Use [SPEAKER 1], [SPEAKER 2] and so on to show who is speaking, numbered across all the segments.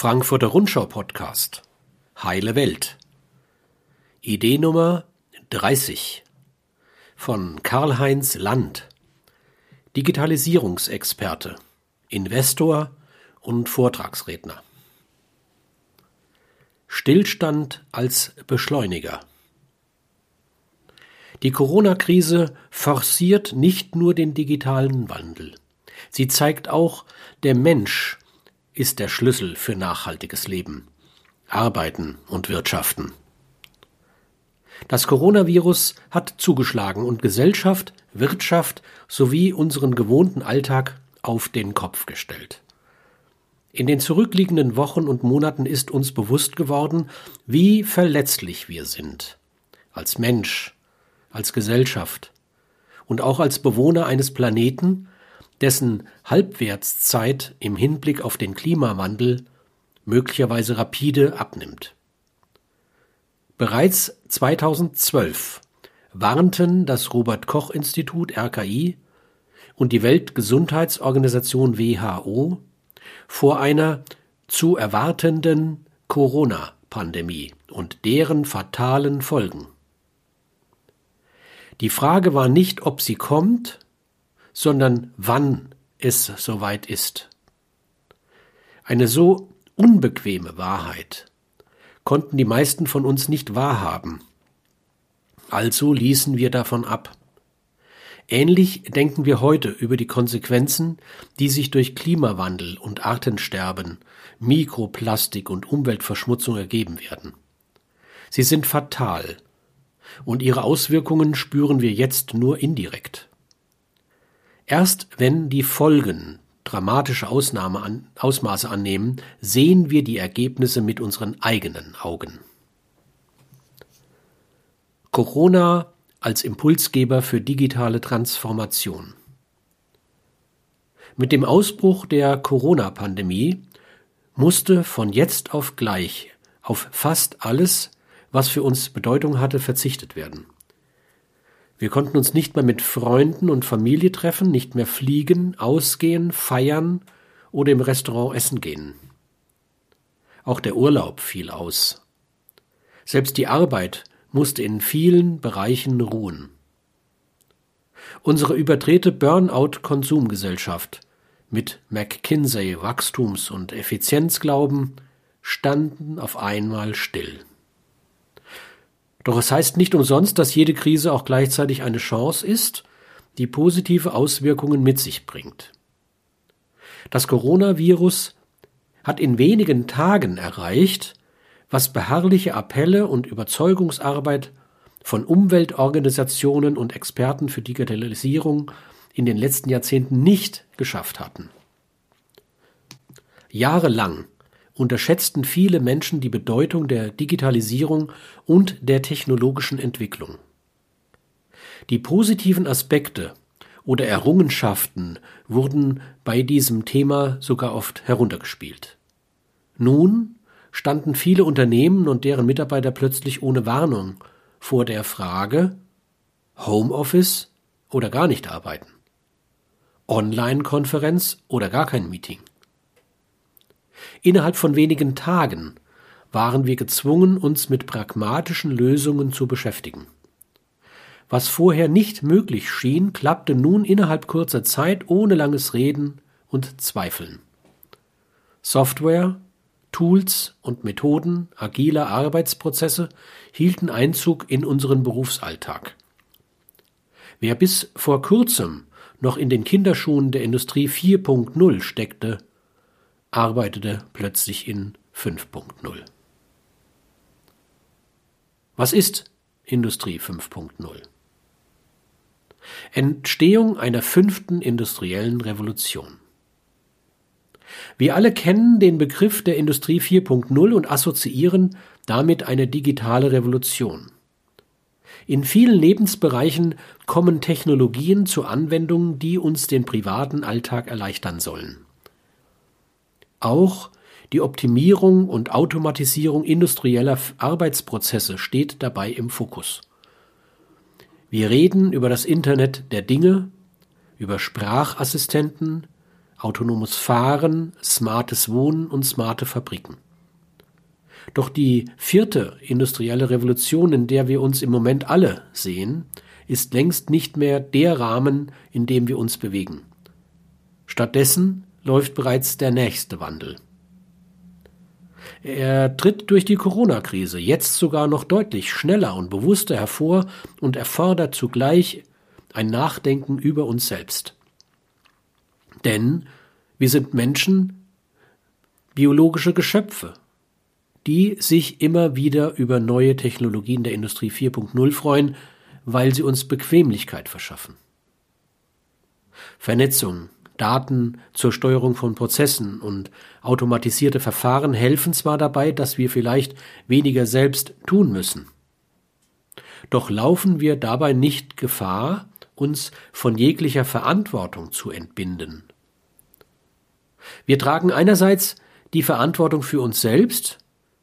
[SPEAKER 1] Frankfurter Rundschau Podcast. Heile Welt. Idee Nummer 30 von Karl-Heinz Land. Digitalisierungsexperte, Investor und Vortragsredner. Stillstand als Beschleuniger. Die Corona-Krise forciert nicht nur den digitalen Wandel. Sie zeigt auch, der Mensch ist der Schlüssel für nachhaltiges Leben, Arbeiten und Wirtschaften. Das Coronavirus hat zugeschlagen und Gesellschaft, Wirtschaft sowie unseren gewohnten Alltag auf den Kopf gestellt. In den zurückliegenden Wochen und Monaten ist uns bewusst geworden, wie verletzlich wir sind. Als Mensch, als Gesellschaft und auch als Bewohner eines Planeten, dessen Halbwertszeit im Hinblick auf den Klimawandel möglicherweise rapide abnimmt. Bereits 2012 warnten das Robert Koch Institut RKI und die Weltgesundheitsorganisation WHO vor einer zu erwartenden Corona-Pandemie und deren fatalen Folgen. Die Frage war nicht, ob sie kommt, sondern wann es soweit ist. Eine so unbequeme Wahrheit konnten die meisten von uns nicht wahrhaben. Also ließen wir davon ab. Ähnlich denken wir heute über die Konsequenzen, die sich durch Klimawandel und Artensterben, Mikroplastik und Umweltverschmutzung ergeben werden. Sie sind fatal, und ihre Auswirkungen spüren wir jetzt nur indirekt. Erst wenn die Folgen dramatische Ausnahme an, Ausmaße annehmen, sehen wir die Ergebnisse mit unseren eigenen Augen. Corona als Impulsgeber für digitale Transformation. Mit dem Ausbruch der Corona-Pandemie musste von jetzt auf gleich auf fast alles, was für uns Bedeutung hatte, verzichtet werden. Wir konnten uns nicht mehr mit Freunden und Familie treffen, nicht mehr fliegen, ausgehen, feiern oder im Restaurant essen gehen. Auch der Urlaub fiel aus. Selbst die Arbeit musste in vielen Bereichen ruhen. Unsere überdrehte Burnout-Konsumgesellschaft mit McKinsey Wachstums- und Effizienzglauben standen auf einmal still. Doch es heißt nicht umsonst, dass jede Krise auch gleichzeitig eine Chance ist, die positive Auswirkungen mit sich bringt. Das Coronavirus hat in wenigen Tagen erreicht, was beharrliche Appelle und Überzeugungsarbeit von Umweltorganisationen und Experten für Digitalisierung in den letzten Jahrzehnten nicht geschafft hatten. Jahrelang unterschätzten viele Menschen die Bedeutung der Digitalisierung und der technologischen Entwicklung. Die positiven Aspekte oder Errungenschaften wurden bei diesem Thema sogar oft heruntergespielt. Nun standen viele Unternehmen und deren Mitarbeiter plötzlich ohne Warnung vor der Frage Homeoffice oder gar nicht arbeiten, Online-Konferenz oder gar kein Meeting. Innerhalb von wenigen Tagen waren wir gezwungen, uns mit pragmatischen Lösungen zu beschäftigen. Was vorher nicht möglich schien, klappte nun innerhalb kurzer Zeit ohne langes Reden und Zweifeln. Software, Tools und Methoden agiler Arbeitsprozesse hielten Einzug in unseren Berufsalltag. Wer bis vor kurzem noch in den Kinderschuhen der Industrie 4.0 steckte, arbeitete plötzlich in 5.0. Was ist Industrie 5.0? Entstehung einer fünften industriellen Revolution. Wir alle kennen den Begriff der Industrie 4.0 und assoziieren damit eine digitale Revolution. In vielen Lebensbereichen kommen Technologien zur Anwendung, die uns den privaten Alltag erleichtern sollen. Auch die Optimierung und Automatisierung industrieller Arbeitsprozesse steht dabei im Fokus. Wir reden über das Internet der Dinge, über Sprachassistenten, autonomes Fahren, smartes Wohnen und smarte Fabriken. Doch die vierte industrielle Revolution, in der wir uns im Moment alle sehen, ist längst nicht mehr der Rahmen, in dem wir uns bewegen. Stattdessen läuft bereits der nächste Wandel. Er tritt durch die Corona-Krise jetzt sogar noch deutlich schneller und bewusster hervor und erfordert zugleich ein Nachdenken über uns selbst. Denn wir sind Menschen, biologische Geschöpfe, die sich immer wieder über neue Technologien der Industrie 4.0 freuen, weil sie uns Bequemlichkeit verschaffen. Vernetzung, Daten zur Steuerung von Prozessen und automatisierte Verfahren helfen zwar dabei, dass wir vielleicht weniger selbst tun müssen. Doch laufen wir dabei nicht Gefahr, uns von jeglicher Verantwortung zu entbinden. Wir tragen einerseits die Verantwortung für uns selbst,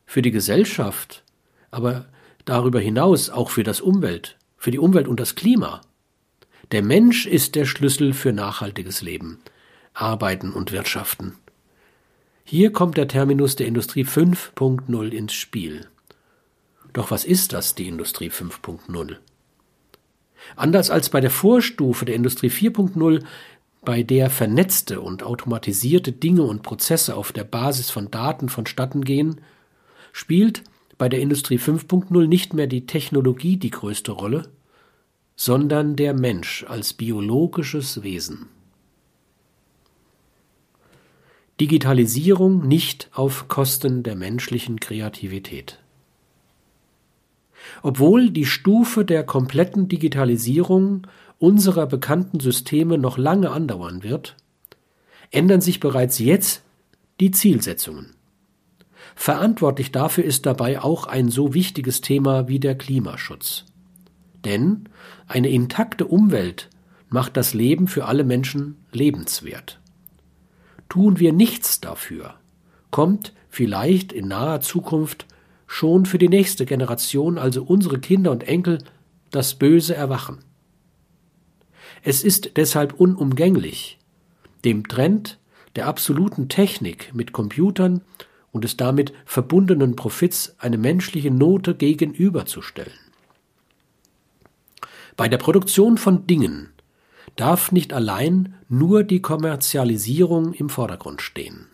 [SPEAKER 1] für die Gesellschaft, aber darüber hinaus auch für das Umwelt, für die Umwelt und das Klima. Der Mensch ist der Schlüssel für nachhaltiges Leben, Arbeiten und Wirtschaften. Hier kommt der Terminus der Industrie 5.0 ins Spiel. Doch was ist das, die Industrie 5.0? Anders als bei der Vorstufe der Industrie 4.0, bei der vernetzte und automatisierte Dinge und Prozesse auf der Basis von Daten vonstatten gehen, spielt bei der Industrie 5.0 nicht mehr die Technologie die größte Rolle, sondern der Mensch als biologisches Wesen. Digitalisierung nicht auf Kosten der menschlichen Kreativität. Obwohl die Stufe der kompletten Digitalisierung unserer bekannten Systeme noch lange andauern wird, ändern sich bereits jetzt die Zielsetzungen. Verantwortlich dafür ist dabei auch ein so wichtiges Thema wie der Klimaschutz. Denn eine intakte Umwelt macht das Leben für alle Menschen lebenswert. Tun wir nichts dafür, kommt vielleicht in naher Zukunft schon für die nächste Generation, also unsere Kinder und Enkel, das böse Erwachen. Es ist deshalb unumgänglich, dem Trend der absoluten Technik mit Computern und des damit verbundenen Profits eine menschliche Note gegenüberzustellen. Bei der Produktion von Dingen darf nicht allein nur die Kommerzialisierung im Vordergrund stehen.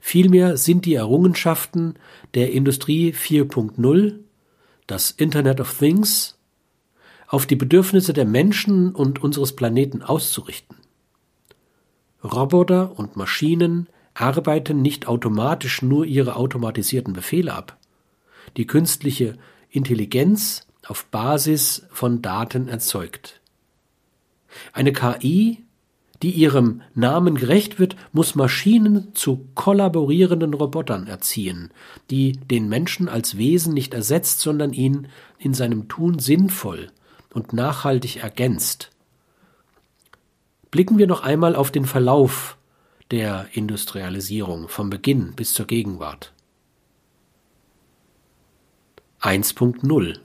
[SPEAKER 1] Vielmehr sind die Errungenschaften der Industrie 4.0, das Internet of Things, auf die Bedürfnisse der Menschen und unseres Planeten auszurichten. Roboter und Maschinen arbeiten nicht automatisch nur ihre automatisierten Befehle ab. Die künstliche Intelligenz auf Basis von Daten erzeugt. Eine KI, die ihrem Namen gerecht wird, muss Maschinen zu kollaborierenden Robotern erziehen, die den Menschen als Wesen nicht ersetzt, sondern ihn in seinem Tun sinnvoll und nachhaltig ergänzt. Blicken wir noch einmal auf den Verlauf der Industrialisierung vom Beginn bis zur Gegenwart. 1.0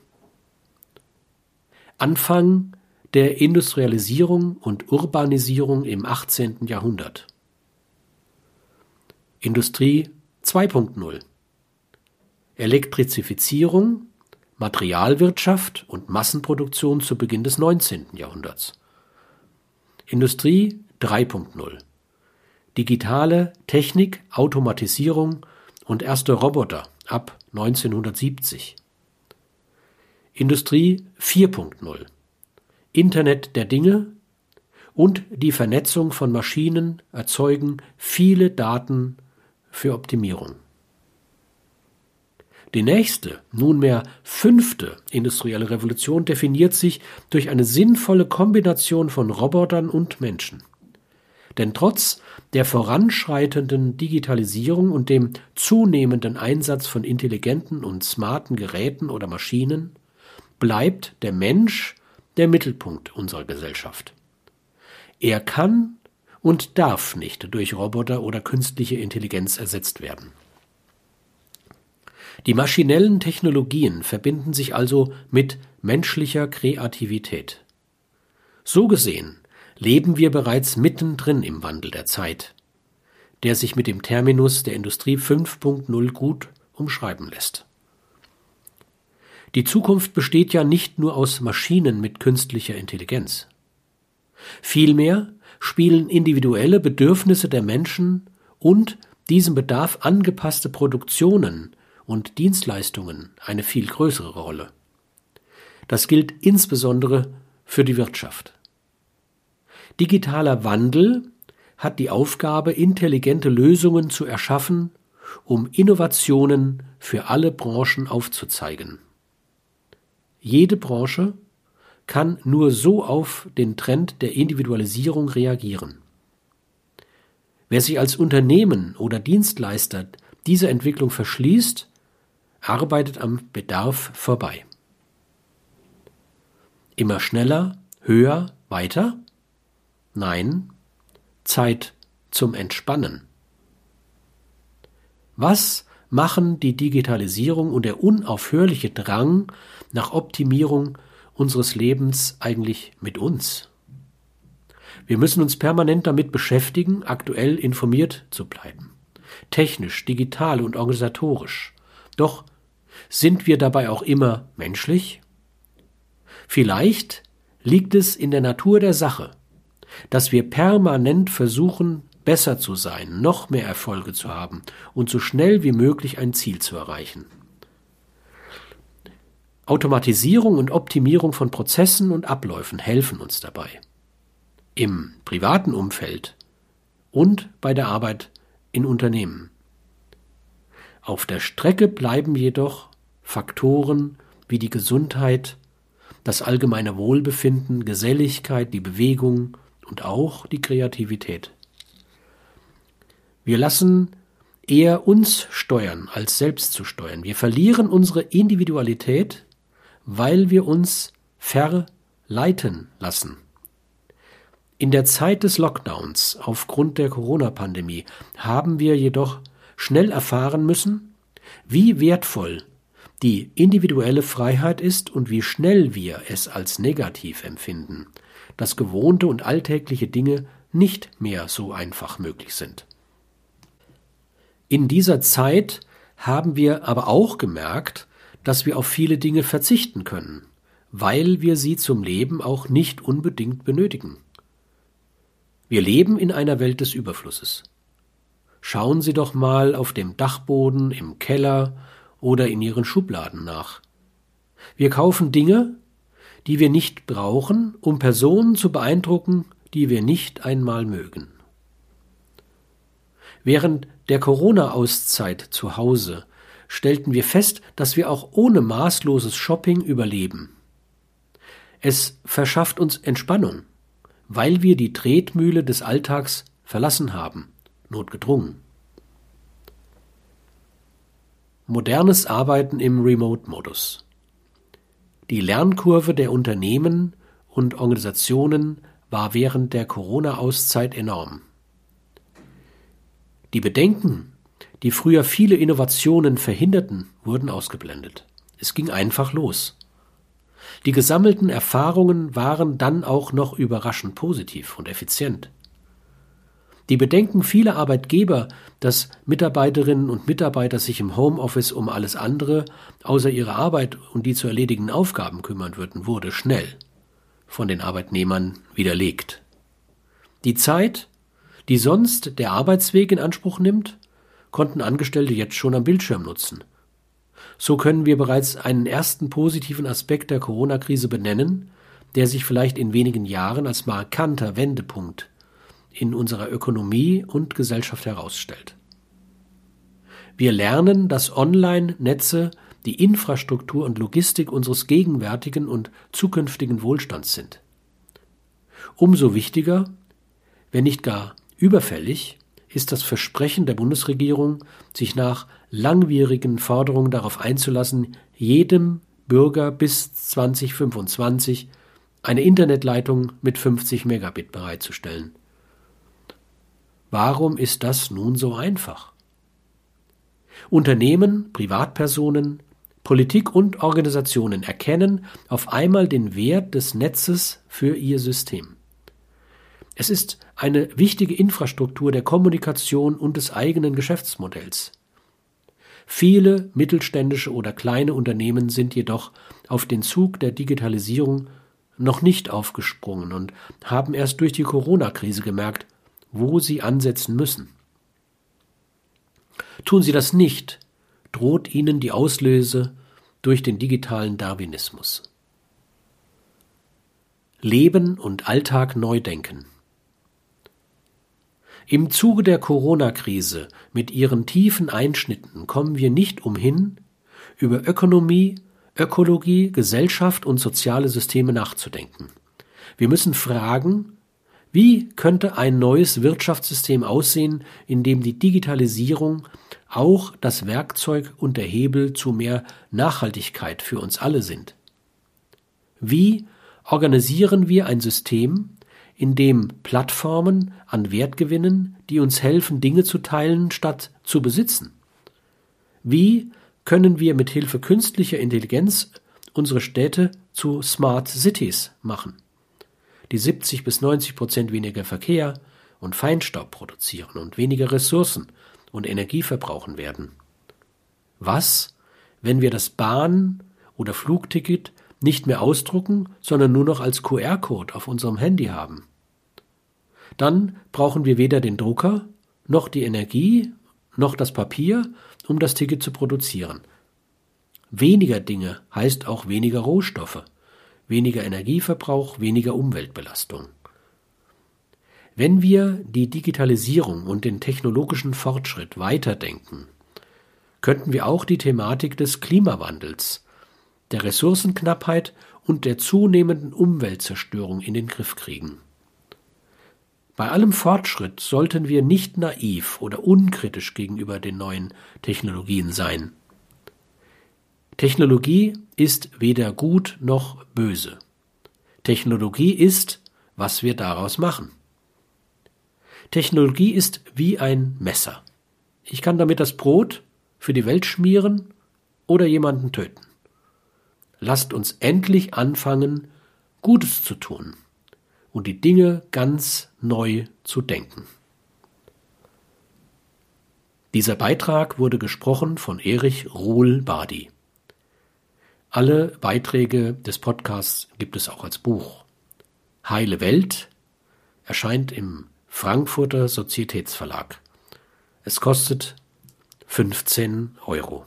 [SPEAKER 1] Anfang der Industrialisierung und Urbanisierung im 18. Jahrhundert. Industrie 2.0 Elektrizifizierung, Materialwirtschaft und Massenproduktion zu Beginn des 19. Jahrhunderts. Industrie 3.0 Digitale Technik, Automatisierung und erste Roboter ab 1970. Industrie 4.0 Internet der Dinge und die Vernetzung von Maschinen erzeugen viele Daten für Optimierung. Die nächste, nunmehr fünfte industrielle Revolution definiert sich durch eine sinnvolle Kombination von Robotern und Menschen. Denn trotz der voranschreitenden Digitalisierung und dem zunehmenden Einsatz von intelligenten und smarten Geräten oder Maschinen bleibt der Mensch der Mittelpunkt unserer Gesellschaft. Er kann und darf nicht durch Roboter oder künstliche Intelligenz ersetzt werden. Die maschinellen Technologien verbinden sich also mit menschlicher Kreativität. So gesehen leben wir bereits mittendrin im Wandel der Zeit, der sich mit dem Terminus der Industrie 5.0 gut umschreiben lässt. Die Zukunft besteht ja nicht nur aus Maschinen mit künstlicher Intelligenz. Vielmehr spielen individuelle Bedürfnisse der Menschen und diesem Bedarf angepasste Produktionen und Dienstleistungen eine viel größere Rolle. Das gilt insbesondere für die Wirtschaft. Digitaler Wandel hat die Aufgabe, intelligente Lösungen zu erschaffen, um Innovationen für alle Branchen aufzuzeigen. Jede Branche kann nur so auf den Trend der Individualisierung reagieren. Wer sich als Unternehmen oder Dienstleister dieser Entwicklung verschließt, arbeitet am Bedarf vorbei. Immer schneller, höher, weiter? Nein, Zeit zum Entspannen. Was machen die Digitalisierung und der unaufhörliche Drang nach Optimierung unseres Lebens eigentlich mit uns? Wir müssen uns permanent damit beschäftigen, aktuell informiert zu bleiben. Technisch, digital und organisatorisch. Doch sind wir dabei auch immer menschlich? Vielleicht liegt es in der Natur der Sache, dass wir permanent versuchen, besser zu sein, noch mehr Erfolge zu haben und so schnell wie möglich ein Ziel zu erreichen. Automatisierung und Optimierung von Prozessen und Abläufen helfen uns dabei. Im privaten Umfeld und bei der Arbeit in Unternehmen. Auf der Strecke bleiben jedoch Faktoren wie die Gesundheit, das allgemeine Wohlbefinden, Geselligkeit, die Bewegung und auch die Kreativität. Wir lassen eher uns steuern, als selbst zu steuern. Wir verlieren unsere Individualität, weil wir uns verleiten lassen. In der Zeit des Lockdowns aufgrund der Corona-Pandemie haben wir jedoch schnell erfahren müssen, wie wertvoll die individuelle Freiheit ist und wie schnell wir es als negativ empfinden, dass gewohnte und alltägliche Dinge nicht mehr so einfach möglich sind. In dieser Zeit haben wir aber auch gemerkt, dass wir auf viele Dinge verzichten können, weil wir sie zum Leben auch nicht unbedingt benötigen. Wir leben in einer Welt des Überflusses. Schauen Sie doch mal auf dem Dachboden, im Keller oder in Ihren Schubladen nach. Wir kaufen Dinge, die wir nicht brauchen, um Personen zu beeindrucken, die wir nicht einmal mögen. Während der Corona-Auszeit zu Hause stellten wir fest, dass wir auch ohne maßloses Shopping überleben. Es verschafft uns Entspannung, weil wir die Tretmühle des Alltags verlassen haben, notgedrungen. Modernes Arbeiten im Remote-Modus. Die Lernkurve der Unternehmen und Organisationen war während der Corona-Auszeit enorm. Die Bedenken, die früher viele Innovationen verhinderten, wurden ausgeblendet. Es ging einfach los. Die gesammelten Erfahrungen waren dann auch noch überraschend positiv und effizient. Die Bedenken vieler Arbeitgeber, dass Mitarbeiterinnen und Mitarbeiter sich im Homeoffice um alles andere außer ihre Arbeit und die zu erledigenden Aufgaben kümmern würden, wurde schnell von den Arbeitnehmern widerlegt. Die Zeit, die sonst der Arbeitsweg in Anspruch nimmt, konnten Angestellte jetzt schon am Bildschirm nutzen. So können wir bereits einen ersten positiven Aspekt der Corona-Krise benennen, der sich vielleicht in wenigen Jahren als markanter Wendepunkt in unserer Ökonomie und Gesellschaft herausstellt. Wir lernen, dass Online-Netze die Infrastruktur und Logistik unseres gegenwärtigen und zukünftigen Wohlstands sind. Umso wichtiger, wenn nicht gar überfällig, ist das Versprechen der Bundesregierung, sich nach langwierigen Forderungen darauf einzulassen, jedem Bürger bis 2025 eine Internetleitung mit 50 Megabit bereitzustellen. Warum ist das nun so einfach? Unternehmen, Privatpersonen, Politik und Organisationen erkennen auf einmal den Wert des Netzes für ihr System. Es ist eine wichtige Infrastruktur der Kommunikation und des eigenen Geschäftsmodells. Viele mittelständische oder kleine Unternehmen sind jedoch auf den Zug der Digitalisierung noch nicht aufgesprungen und haben erst durch die Corona-Krise gemerkt, wo sie ansetzen müssen. Tun sie das nicht, droht ihnen die Auslöse durch den digitalen Darwinismus. Leben und Alltag neu denken. Im Zuge der Corona-Krise mit ihren tiefen Einschnitten kommen wir nicht umhin, über Ökonomie, Ökologie, Gesellschaft und soziale Systeme nachzudenken. Wir müssen fragen, wie könnte ein neues Wirtschaftssystem aussehen, in dem die Digitalisierung auch das Werkzeug und der Hebel zu mehr Nachhaltigkeit für uns alle sind? Wie organisieren wir ein System, in dem Plattformen an Wert gewinnen, die uns helfen, Dinge zu teilen, statt zu besitzen? Wie können wir mit Hilfe künstlicher Intelligenz unsere Städte zu Smart Cities machen, die 70 bis 90 Prozent weniger Verkehr und Feinstaub produzieren und weniger Ressourcen und Energie verbrauchen werden? Was, wenn wir das Bahn- oder Flugticket nicht mehr ausdrucken, sondern nur noch als QR-Code auf unserem Handy haben? Dann brauchen wir weder den Drucker, noch die Energie, noch das Papier, um das Ticket zu produzieren. Weniger Dinge heißt auch weniger Rohstoffe, weniger Energieverbrauch, weniger Umweltbelastung. Wenn wir die Digitalisierung und den technologischen Fortschritt weiterdenken, könnten wir auch die Thematik des Klimawandels, der Ressourcenknappheit und der zunehmenden Umweltzerstörung in den Griff kriegen. Bei allem Fortschritt sollten wir nicht naiv oder unkritisch gegenüber den neuen Technologien sein. Technologie ist weder gut noch böse. Technologie ist, was wir daraus machen. Technologie ist wie ein Messer. Ich kann damit das Brot für die Welt schmieren oder jemanden töten. Lasst uns endlich anfangen, Gutes zu tun und die Dinge ganz neu zu denken. Dieser Beitrag wurde gesprochen von Erich Ruhl-Badi. Alle Beiträge des Podcasts gibt es auch als Buch. Heile Welt erscheint im Frankfurter Sozietätsverlag. Es kostet 15 Euro.